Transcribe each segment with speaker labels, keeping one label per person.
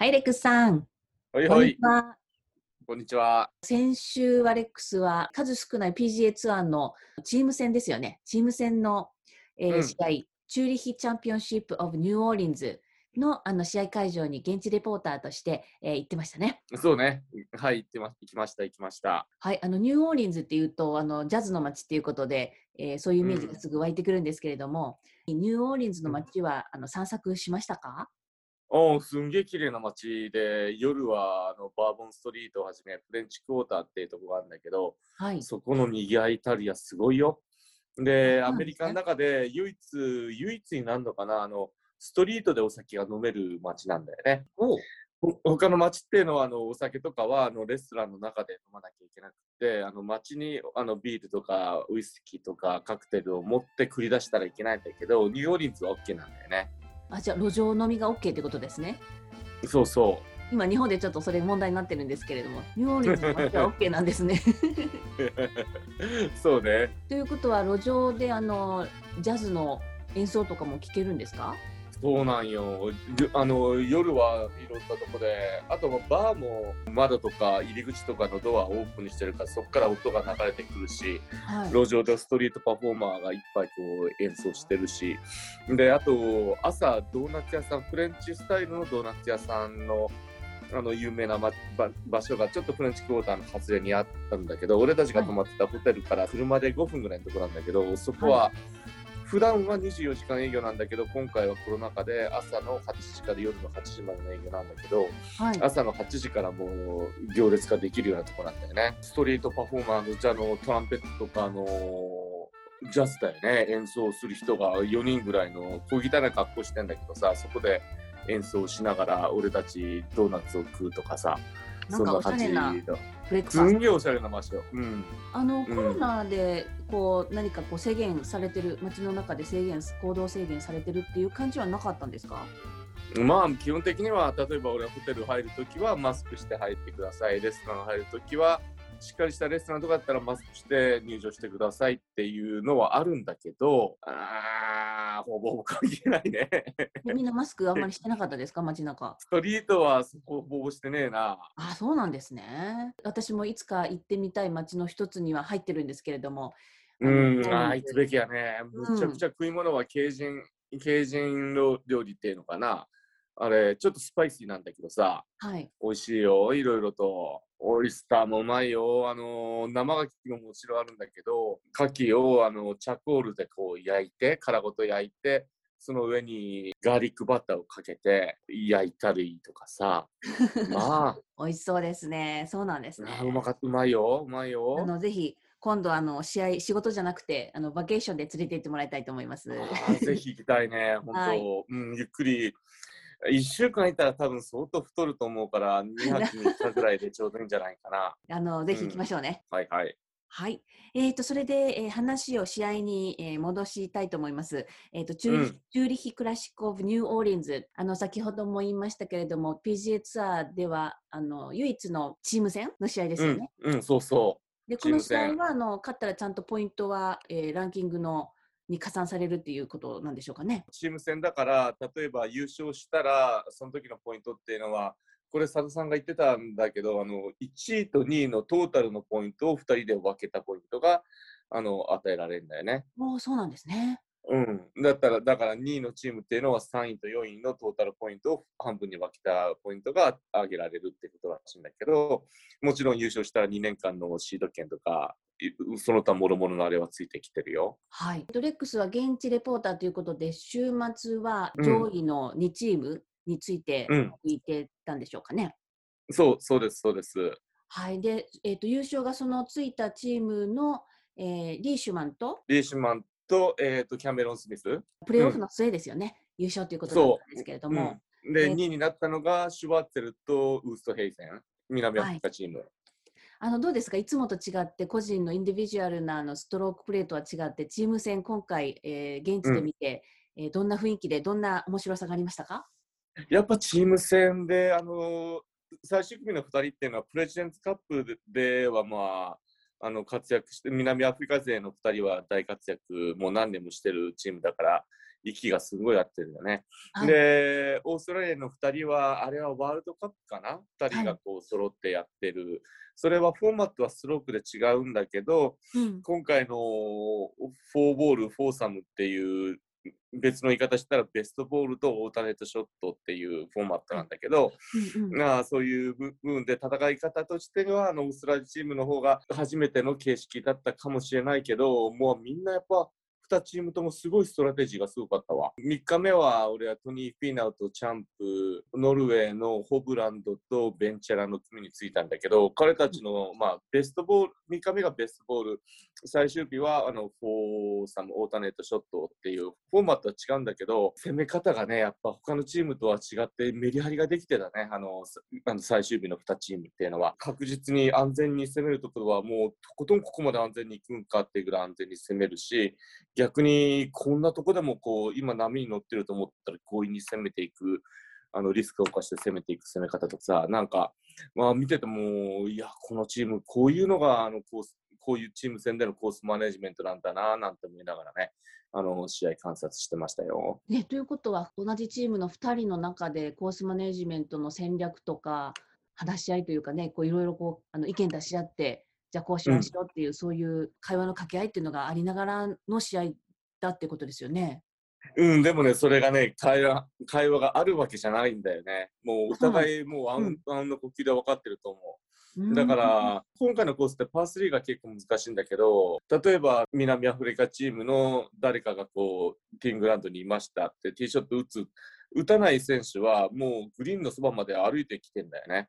Speaker 1: はい、レックスさん。
Speaker 2: はいはい
Speaker 1: こんにち、は。先週はレックスは数少ない PGA ツアーのチーム戦ですよね。チーム戦の、えー
Speaker 2: うん
Speaker 1: 試合、チューリヒチャンピオンシップオブニューオーリンズのあの試合会場に現地レポーターとして、えー行ってましたね。
Speaker 2: そうね。はい、行ってま、行きました、行きました。
Speaker 1: はい、あのニューオーリンズっていうとあのジャズの街っていうことで、えーそういうイメージがすぐ湧いてくるんですけれども、ニューオーリンズの街はあの散策しましたか？
Speaker 2: おーすんげえ綺麗な街で、夜はあのバーボンストリートをはじめ、フレンチクォーターっていうところがあるんだけど、
Speaker 1: はい。
Speaker 2: そこの賑わいたりやすごいよ。で、アメリカの中で唯一、唯一になるのかな、あの、ストリートでお酒が飲める街なんだよね。
Speaker 1: お
Speaker 2: ほ他の街っていうのはあのお酒とかはあのレストランの中で飲まなきゃいけなくてあの街にあのビールとかウイスキーとかカクテルを持って繰り出したらいけないんだけどニューオーリンズは OK なんだよね
Speaker 1: あじゃあ路上飲みが OK ってことですね。
Speaker 2: そうそ
Speaker 1: 今日本でちょっとそれ問題になってるんですけれども、ニューオーリンズの街は OK なんですね。
Speaker 2: う そうね
Speaker 1: ということは路上であのジャズの演奏とかも聴けるんですか？
Speaker 2: そうなんよ。ゆあの夜はいろんなとこで。あとはバーも窓とか入り口とかのドアをオープンにしてるからそこから音が流れてくるし
Speaker 1: はい。
Speaker 2: 路上でストリートパフォーマーがいっぱいこう演奏してるし。であと朝ドーナツ屋さんフレンチスタイルのドーナツ屋さんのあの有名な、ま、ば場所がちょっとフレンチクォーターの外れにあったんだけど俺たちが泊まってたホテルから車で5分ぐらいのところなんだけどそこは普段は24時間営業なんだけど今回はコロナ禍で朝の8時から夜の8時までの営業なんだけど
Speaker 1: はい。
Speaker 2: 朝の8時からもう行列ができるようなとこなんだよね。ストリートパフォーマーのじゃあのトランペットとかあのジャズだよね演奏する人が4人ぐらいの小汚い格好してんだけどさそこで演奏しながら俺たちドーナツを食うとかさ
Speaker 1: なんかおしゃれな
Speaker 2: だ
Speaker 1: フレックスさん
Speaker 2: すんげえおしゃれな場所。うん
Speaker 1: あの
Speaker 2: ん
Speaker 1: コロナでこう何かこう制限されてる街の中で制限行動制限されてるっていう感じはなかったんですか？
Speaker 2: まあ基本的には例えば俺はホテル入るときはマスクして入ってくださいレストラン入るときはしっかりしたレストランとかだったらマスクして入場してくださいっていうのはあるんだけどあーほぼほぼ関係ないね
Speaker 1: でみんなマスクあんまりしてなかったですか街中？
Speaker 2: ストリートはそこほぼしてねえな
Speaker 1: あそうなんですね。私もいつか行ってみたい街の一つには入ってるんですけれども。
Speaker 2: うん
Speaker 1: あ
Speaker 2: 行くべきやねむちゃくちゃ食い物はケージンケージン料理っていうのかなあれちょっとスパイシーなんだけどさ
Speaker 1: はい。
Speaker 2: 美味しいよ、いろいろと。オイスターもうまいよ。あの生牡蠣ももちろんあるんだけど、牡蠣をあのチャコールでこう焼いて、殻ごと焼いて、その上にガーリックバターをかけて焼いたりとかさ。ま
Speaker 1: 美味しそうですね。そうなんですね
Speaker 2: あ、。うまかった、うまいよ、うまいよ。
Speaker 1: あのぜひ今度あの試合仕事じゃなくてあのバケーションで連れて行ってもらいたいと思います。
Speaker 2: ぜひ行きたいね、本当、
Speaker 1: はい
Speaker 2: うん、ゆっくり。1週間いたら多分相当太ると思うから、2泊3日ぐらいでちょうどいいんじゃないかな。
Speaker 1: あのぜひ行きましょうね。
Speaker 2: はいはい。
Speaker 1: はい。えー、とそれで、えー話を試合に、えー戻したいと思います。えー、とチューリヒ、
Speaker 2: うん
Speaker 1: チューリヒクラシックオブニューオーリンズあの先ほども言いましたけれども PGA ツアーではあの唯一のチーム戦の試合ですよね。
Speaker 2: うん、うん、そうそう。
Speaker 1: でこの試合はあの勝ったらちゃんとポイントは、えーランキングのに加算されるっていうことなんでしょうかね。
Speaker 2: チーム戦だから、例えば優勝したら、その時のポイントっていうのは、これ、佐田さんが言ってたんだけど、あの1位と2位のトータルのポイントを2人で分けたポイントがあの与えられるんだよね。
Speaker 1: おーそうなんですね。
Speaker 2: うん、だったら、だから2位のチームっていうのは3位と4位のトータルポイントを半分に分けたポイントが上げられるってことらしいんだけど、もちろん優勝したら2年間のシード権とか、いその他もろもろのあれはついてきてるよ。
Speaker 1: はい。ドレックスは現地レポーターということで、週末は
Speaker 2: うん
Speaker 1: 上位の2チームについて
Speaker 2: うん
Speaker 1: 聞いてたんでしょうかね。
Speaker 2: そう、そうです、そうです。
Speaker 1: はい。で、えっ、と、優勝がそのついたチームの、えーリーシュマンと？
Speaker 2: リーシュマンと,、えー、とキャメロン・スミス。
Speaker 1: プレーオフの末ですよね。優勝ということだったんですけれども。
Speaker 2: うん、で、
Speaker 1: えー
Speaker 2: 2位になったのがシュワッツェルとウーストヘイゼン、南アフリカチーム。
Speaker 1: あのどうですか？いつもと違って個人のインディビジュアルなあのストロークプレーとは違ってチーム戦今回、えー現地で見て、えーどんな雰囲気でどんな面白さがありましたか？
Speaker 2: やっぱチーム戦で、あのー最終組の2人っていうのはプレジデンツカップではまああの活躍して、南アフリカ勢の2人は大活躍、もう何年もしてるチームだから、息がすごい合ってるよね。
Speaker 1: はい
Speaker 2: で、オーストラリアの2人は、あれはワールドカップかな ?2 人
Speaker 1: はい
Speaker 2: がこう揃ってやってる。それはフォーマットはストロークで違うんだけど、
Speaker 1: うん
Speaker 2: 今回のフォーボール、フォーサムっていう別の言い方したらベストボールとオルタネートショットっていうフォーマットなんだけど、
Speaker 1: うんうん。
Speaker 2: まあそういう部分で戦い方としてはあのオーストラリアチームの方が初めての形式だったかもしれないけどもうみんなやっぱ2チームともすごいストラテジーがすごかったわ。3日目は俺はトニー・フィーナウとチャンプ、ノルウェーのホブランドとベンチュラの組についたんだけど、彼たちの、まあ、ベストボール、3日目がベストボール、最終日はあのフォーサム、オータネットショットっていうフォーマットは違うんだけど、攻め方がね、やっぱ他のチームとは違ってメリハリができてたね、あのあの最終日の2チームっていうのは。確実に安全に攻めるところはもうとことんここまで安全に行くんかっていうぐらい安全に攻めるし、逆にこんなとこでもこう今波に乗ってると思ったら強引に攻めていく。あのリスクを冒して攻めていく攻め方とかさ、なんか、まあ見てても、いや、このチーム、こういうのがあのコース、こういうチーム戦でのコースマネジメントなんだな、なんて思いながらね、あの試合観察してましたよ。
Speaker 1: ね、ということは同じチームの2人の中でコースマネジメントの戦略とか話し合いというかねこういろいろこうあの意見出し合ってじゃあこうしようしようっていう、そういう会話の掛け合いっていうのがありながらの試合だってことですよね。
Speaker 2: うん、でもね、それがね、会話会話があるわけじゃないんだよね。もうお互い、もうあん、あんの呼吸で分かってると思う。
Speaker 1: うん
Speaker 2: だから、今回のコースってパー3が結構難しいんだけど、例えば南アフリカチームの誰かがこう、ティーングラウンドにいましたって、ティーショット打つ、打たない選手はもうグリーンのそばまで歩いてきてんだよね。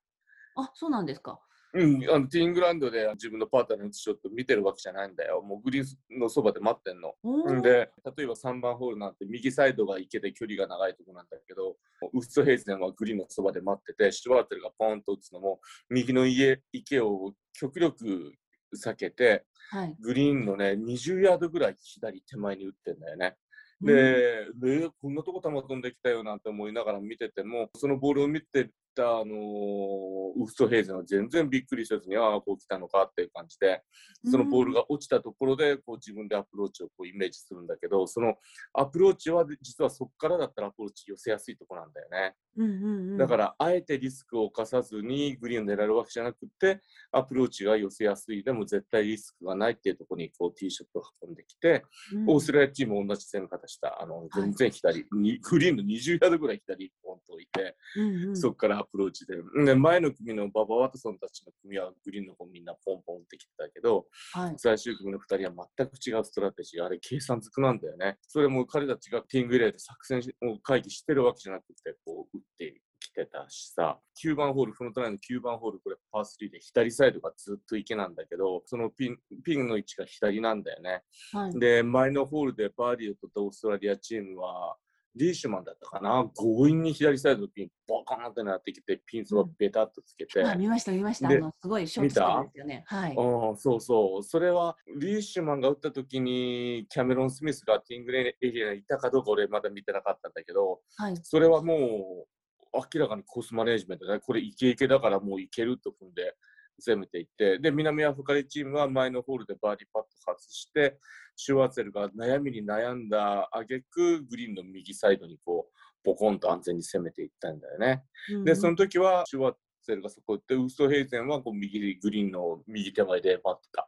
Speaker 1: あそうなんですか。
Speaker 2: うん、あのティーングラウンドで自分のパートナーのショット見てるわけじゃないんだよ。もうグリーンのそばで待ってんの。んで、例えば3番ホールなんて右サイドが池で距離が長いとこなんだけど、ウッソヘイゼンはグリーンのそばで待ってて、シュワーテルがポンと打つのも、右の家池を極力避けて、
Speaker 1: はい、
Speaker 2: グリーンのね、20ヤードぐらい左手前に打ってんだよね。
Speaker 1: うん
Speaker 2: で、でこんなとこ球飛んできたよなんて思いながら見てても、そのボールを見てた、あのーウッソヘイゼンは全然びっくりせずに、ああ、こう来たのかっていう感じで、そのボールが落ちたところでこう自分でアプローチをこうイメージするんだけど、そのアプローチは実はそこからだったらアプローチ寄せやすいとこなんだよね。
Speaker 1: うんうんうん、
Speaker 2: だから、あえてリスクを冒さずにグリーンを狙えるわけじゃなくて、アプローチが寄せやすい、でも絶対リスクがないっていうところにこうティーショットを運んできて、
Speaker 1: うん
Speaker 2: オーストラリアチームも同じ攻め方した。あの全然左、にグリーンの20ヤードぐらい左にポンと置いて、
Speaker 1: うんうん
Speaker 2: そこからアプローチで。で前の組のババ・ワトソンたちの組はグリーンの方みんなポンポンってきてたけど、
Speaker 1: はい、
Speaker 2: 最終組の2人は全く違うストラテジー、あれ計算づくなんだよね。それも彼たちがティングレーで作戦を会議してるわけじゃなくて、こう打ってきてたしさ、9番ホール、フロントナインの9番ホール、これパー3で左サイドがずっと池なんだけど、そのピンピンの位置が左なんだよね。
Speaker 1: はい、
Speaker 2: で、前のホールでバーディーを取ったオーストラリアチームは、リーシュマンだったかな、強引に左サイドのピン、ボカーンってなってきて、ピンそばベタっとつけて、
Speaker 1: あ見ました見ましたあ
Speaker 2: で
Speaker 1: のすごいショートストーンですよね。はい。
Speaker 2: うん、そうそう。それは、リーシュマンが打った時に、キャメロン・スミスがティングレーエリアにいたかどうか俺まだ見てなかったんだけど、
Speaker 1: はい。
Speaker 2: それはもう、明らかにコースマネジメントで、これイケイケだからもういけると踏んで攻めていって、で、南アフリカチームは前のホールでバーディーパット外して、シュワーツェルが悩みに悩んだ挙句グリーンの右サイドにこう、ポコンと安全に攻めていったんだよね。で、その時は、シュワッツェルがそこ行って、ウーストヘイゼンはこう右グリーンの右手前で待ってた。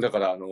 Speaker 2: だから、あの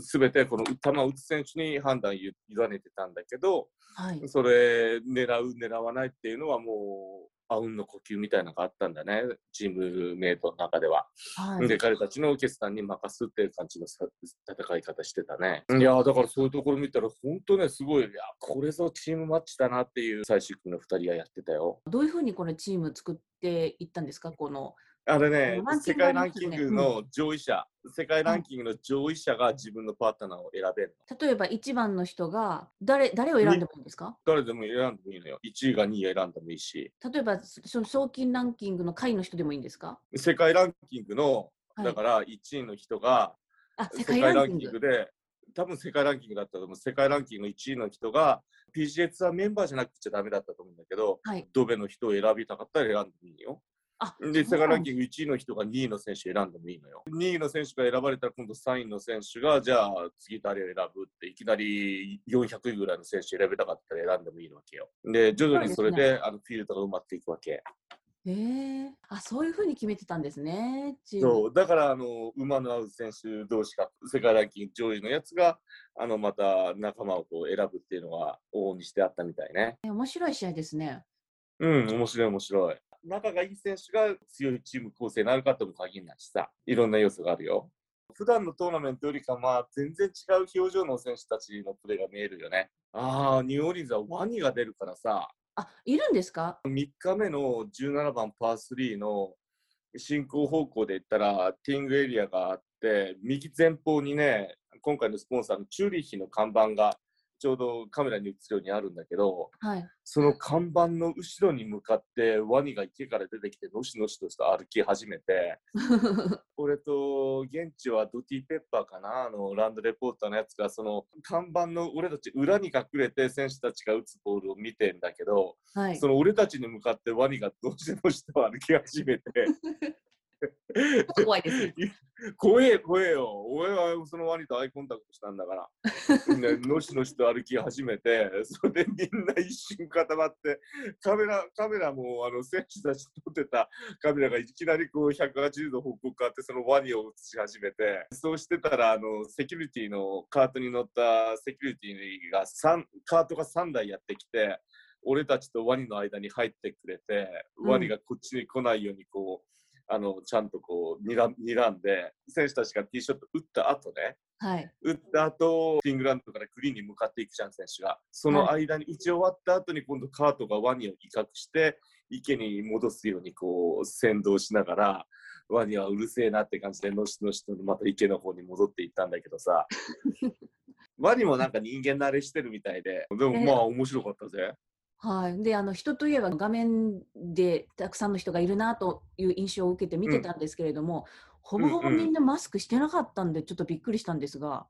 Speaker 2: すべてこの球を打つ選手に判断ゆ委ねてたんだけど、
Speaker 1: はい。
Speaker 2: それ狙う、狙わないっていうのはもう、あうんの呼吸みたいなのがあったんだね、チームメイトの中では。
Speaker 1: はい。
Speaker 2: で、彼たちの決断に任すっていう感じのさ戦い方してたね。いやーだからそういうところ見たら、本当ね、すごい、いや、これぞチームマッチだなっていう最終組の2人はやってたよ。
Speaker 1: どういうふうにこれチーム作っていったんですか？この。
Speaker 2: あれね世界ランキングの上位者、世界ランキングの上位者が自分のパートナーを選べるの。
Speaker 1: 例えば1番の人が誰誰を選んでもいいんですか？
Speaker 2: 誰でも選んでもいいのよ。1位が2位選んでもいいし。
Speaker 1: 例えばその賞金ランキングの下位の人でもいいんですか？
Speaker 2: 世界ランキングの、
Speaker 1: はい
Speaker 2: だから1位の人が、
Speaker 1: あ、世
Speaker 2: 世
Speaker 1: 界
Speaker 2: 界ランキ
Speaker 1: ラング。
Speaker 2: で、多分世界ランキングだったと思う。世界ランキングの1位の人が、PGA ツアーメンバーじゃなくちゃダメだったと思うんだけど、
Speaker 1: はい。
Speaker 2: ドベの人を選びたかったら選んでもいいよ。
Speaker 1: あ
Speaker 2: で、世
Speaker 1: そうなん
Speaker 2: 界ランキング1位の人が2位の選手選んでもいいのよ。2位の選手が選ばれたら今度3位の選手が、じゃあ次誰を選ぶって、いきなり400位ぐらいの選手選べたかったら選んでもいいわけよ。で、徐々にそれ
Speaker 1: で
Speaker 2: であのフィールドが埋まっていくわけ。
Speaker 1: へえあそういうふうに決めてたんですね。
Speaker 2: そうだからあの馬の合う選手同士が世界ランキング上位のやつがあのまた仲間をこう選ぶっていうのが往々にしてあったみたいね。
Speaker 1: え面白い試合ですね。
Speaker 2: うん、面白い面白い。仲がいい選手が強いチーム構成になるかとも限らないしさ、いろんな要素があるよ。普段のトーナメントよりか、まあ、全然違う表情の選手たちのプレーが見えるよね。ああ、ニューオーリンズはワニが出るからさ、
Speaker 1: あいるんですか
Speaker 2: ？3日目の17番パー3の進行方向で言ったら、ティーングエリアがあって、右前方にね、今回のスポンサーのチューリッヒの看板がちょうどカメラに映るようにあるんだけど、
Speaker 1: はい。
Speaker 2: その看板の後ろに向かってワニが池から出てきて、のしのしとした歩き始めて、俺と現地はドティ・ペッパーかな、あのランドレポーターのやつが、その看板の俺たち裏に隠れて選手たちが打つボールを見てんだけど、
Speaker 1: はい
Speaker 2: そ。の俺たちに向かってワニがどうしてどうして歩き始めて、
Speaker 1: 怖いですね。
Speaker 2: 怖え怖えよ、俺はそのワニとアイコンタクトしたんだから、ね、のしのしと歩き始めて、それでみんな一瞬固まって、カメラカメラもあの選手たち撮ってたカメラがいきなりこう180度方向変わって、そのワニを映し始めて、そうしてたらあのセキュリティのカートに乗ったセキュリティが3カートが3台やってきて、俺たちとワニの間に入ってくれて、
Speaker 1: うん。
Speaker 2: ワニがこっちに来ないようにこう、あのちゃんとこうにら睨んで、選手たちがティーショット打った後ね、
Speaker 1: はい。
Speaker 2: 打った後、フィングランドからグリーンに向かっていくじゃん、選手が。その間に打ち終わった後に今度カートがワニを威嚇して、池に戻すようにこう先導しながら、ワニはうるせえなって感じで、のしのしとまた池の方に戻っていったんだけどさ。ワニもなんか人間慣れしてるみたいで、でもまあ面白かったぜ。
Speaker 1: はい、であの人といえば画面でたくさんの人がいるなという印象を受けて見てたんですけれども、ほぼほぼ
Speaker 2: うんうん。
Speaker 1: みんなマスクしてなかったんでちょっとびっくりしたんですが、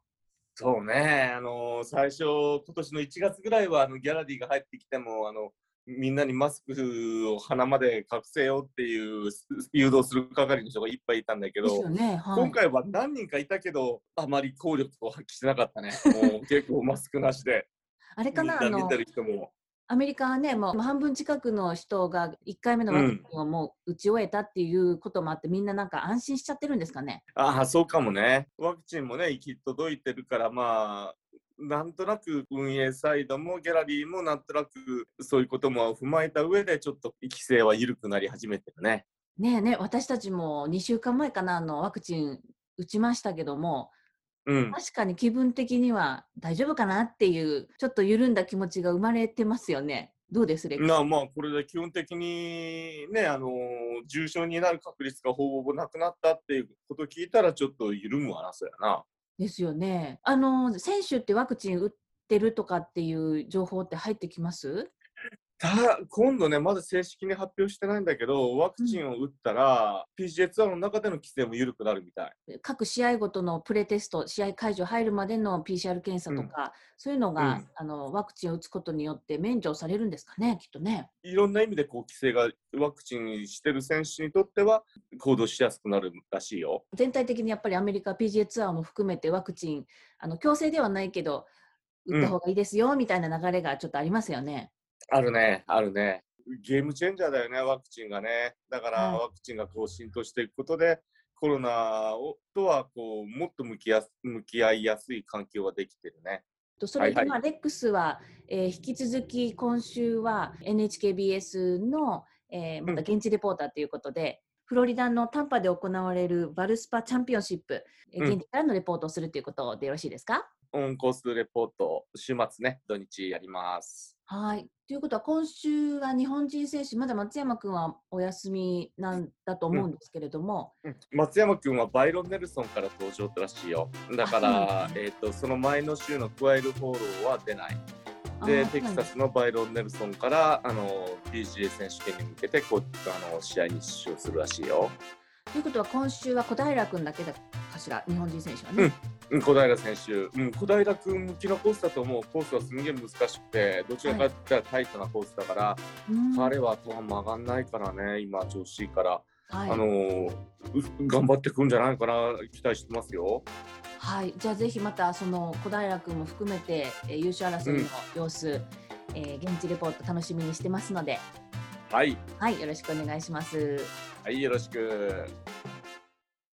Speaker 2: そうね、あの最初、今年の1月ぐらいはあのギャラリーが入ってきても、あのみんなにマスクを鼻まで隠せよっていうす誘導する係の人がいっぱいいたんだけど、
Speaker 1: ね、はい、
Speaker 2: 今回は何人かいたけど、あまり効力を発揮してなかったね。もう結構マスクなしで、
Speaker 1: あれか
Speaker 2: みん
Speaker 1: なあの
Speaker 2: な見てる人も。
Speaker 1: アメリカはねもう半分近くの人が1回目のワクチンをもう打ち終えたっていうこともあって、みんななんか安心しちゃってるんですかね。
Speaker 2: ああ、そうかもね。ワクチンもね、行き届いてるから、まあ、なんとなく運営サイドもギャラリーもなんとなくそういうことも踏まえた上で、ちょっと規制は緩くなり始めてるね。
Speaker 1: ねえね私たちも2週間前かなあのワクチン打ちましたけども
Speaker 2: うん。
Speaker 1: 確かに気分的には大丈夫かなっていうちょっと緩んだ気持ちが生まれてますよね。どうですレ
Speaker 2: まあまあ、これで基本的にね、あのー重症になる確率がほぼなくなったっていうことを聞いたら、ちょっと緩むわな、そうやな。
Speaker 1: ですよね。あの選手ってワクチン打ってるとかっていう情報って入ってきます？
Speaker 2: た今度ね、まだ正式に発表してないんだけど、ワクチンを打ったら、PGA ツアーの中での規制も緩くなるみたい。
Speaker 1: 各試合ごとのプレテスト、試合会場入るまでの PCR 検査とか、そういうのが、
Speaker 2: うん
Speaker 1: あのワクチンを打つことによって免除されるんですかね、きっとね。
Speaker 2: いろんな意味でこう規制がワクチンしてる選手にとっては行動しやすくなるらしいよ。
Speaker 1: 全体的にやっぱりアメリカ PGA ツアーも含めてワクチン、あの強制ではないけど、打った方がいいですよ、みたいな流れがちょっとありますよね。
Speaker 2: あるね、あるね。ゲームチェンジャーだよね、ワクチンがね。だから、
Speaker 1: はい
Speaker 2: ワクチンがこう浸透していくことで、コロナをとはこうもっと向きやす向き合いやすい環境ができてるね。
Speaker 1: とそれで、
Speaker 2: はいはい
Speaker 1: まあ、レックスは、えー引き続き今週は NHKBS の、えーまた現地レポーターということで、フロリダのタンパで行われるバルスパチャンピオンシップ、えー
Speaker 2: うん
Speaker 1: 現地からのレポートをするということでよろしいですか？
Speaker 2: オンコースレポート、週末ね、土日やります。
Speaker 1: はい。ということは、今週は日本人選手、まだ松山君はお休みなんだと思うんですけれども、
Speaker 2: 松山君はバイロン・ネルソンから登場らしいよ。だから、えー、とその前の週のクワイル・ホローは出ない。で、テキサスのバイロン・ネルソンからあの PGA 選手権に向けてこうあの試合に出場するらしいよ。
Speaker 1: ということは、今週は小平君だけかしら、日本人選手はね。
Speaker 2: うん小平選手、うん、小平君向きのコースだと思う、コースはすんげえ難しくて、どちらかって言ったらタイトなコースだから、
Speaker 1: うん。
Speaker 2: 彼は後半曲がんないからね、今、調子いいから、
Speaker 1: はい。
Speaker 2: あの頑張ってくんじゃないかな、期待してますよ。
Speaker 1: はい、じゃあぜひまたその小平君も含めて、えー優勝争いの様子、えー現地レポート楽しみにしてますので、
Speaker 2: はい、
Speaker 1: はい、よろしくお願いします。
Speaker 2: はい、よろしく。